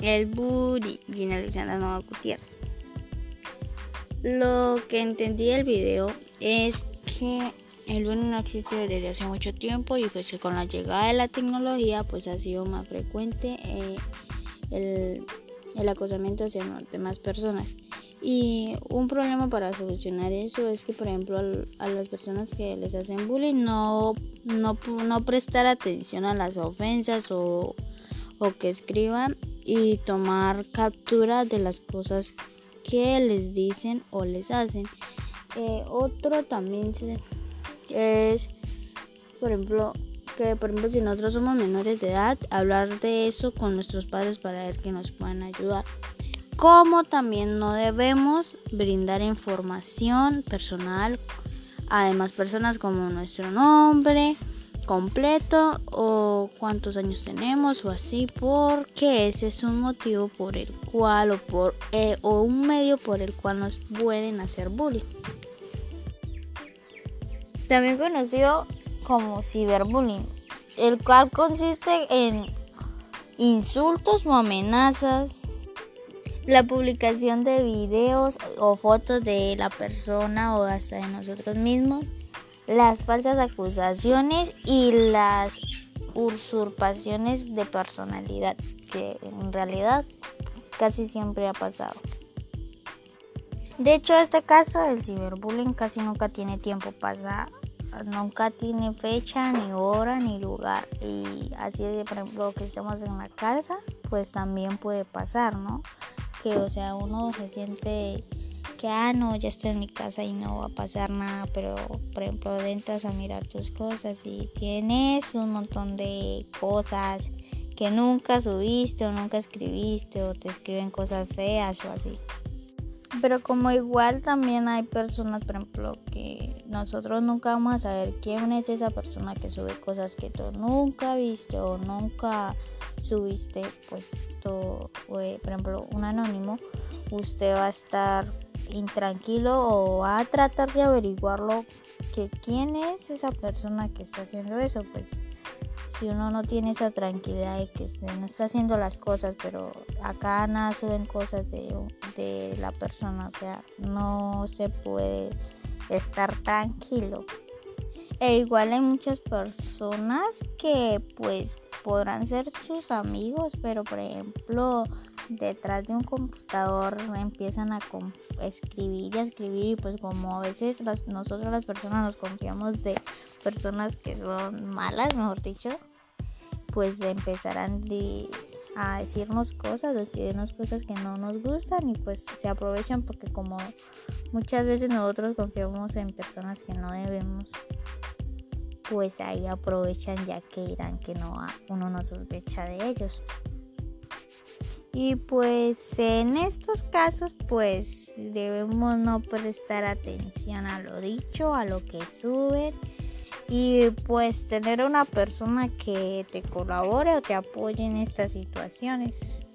el bullying y Alexandra Nova Gutiérrez. Lo que entendí del video es que el bullying no existe desde hace mucho tiempo y pues con la llegada de la tecnología pues ha sido más frecuente eh, el, el acosamiento hacia demás personas. Y un problema para solucionar eso es que, por ejemplo, a las personas que les hacen bullying no, no, no prestar atención a las ofensas o, o, que escriban y tomar captura de las cosas que les dicen o les hacen. Eh, otro también es, por ejemplo, que por ejemplo si nosotros somos menores de edad, hablar de eso con nuestros padres para ver que nos puedan ayudar como también no debemos brindar información personal a demás personas como nuestro nombre completo o cuántos años tenemos o así porque ese es un motivo por el cual o por eh, o un medio por el cual nos pueden hacer bullying. También conocido como ciberbullying el cual consiste en insultos o amenazas la publicación de videos o fotos de la persona o hasta de nosotros mismos, las falsas acusaciones y las usurpaciones de personalidad, que en realidad casi siempre ha pasado. De hecho, este caso del ciberbullying casi nunca tiene tiempo pasado, nunca tiene fecha, ni hora, ni lugar. Y así, de, por ejemplo, que estemos en la casa, pues también puede pasar, ¿no? que, o sea, uno se siente que, ah, no, ya estoy en mi casa y no va a pasar nada, pero, por ejemplo, entras a mirar tus cosas y tienes un montón de cosas que nunca subiste o nunca escribiste o te escriben cosas feas o así. Pero como igual también hay personas, por ejemplo, que nosotros nunca vamos a saber quién es esa persona que sube cosas que tú nunca viste o nunca subiste, pues todo, por ejemplo, un anónimo, usted va a estar intranquilo o a tratar de averiguarlo que quién es esa persona que está haciendo eso, pues si uno no tiene esa tranquilidad de que no está haciendo las cosas, pero acá nada suben cosas de, de la persona, o sea, no se puede estar tranquilo. E igual hay muchas personas que pues podrán ser sus amigos, pero por ejemplo detrás de un computador empiezan a escribir y a escribir y pues como a veces nosotros las personas nos confiamos de personas que son malas, mejor dicho, pues empezarán a decirnos cosas, a escribirnos cosas que no nos gustan y pues se aprovechan porque como muchas veces nosotros confiamos en personas que no debemos pues ahí aprovechan ya que dirán que no uno no sospecha de ellos. Y pues en estos casos pues debemos no prestar atención a lo dicho, a lo que suben y pues tener una persona que te colabore o te apoye en estas situaciones.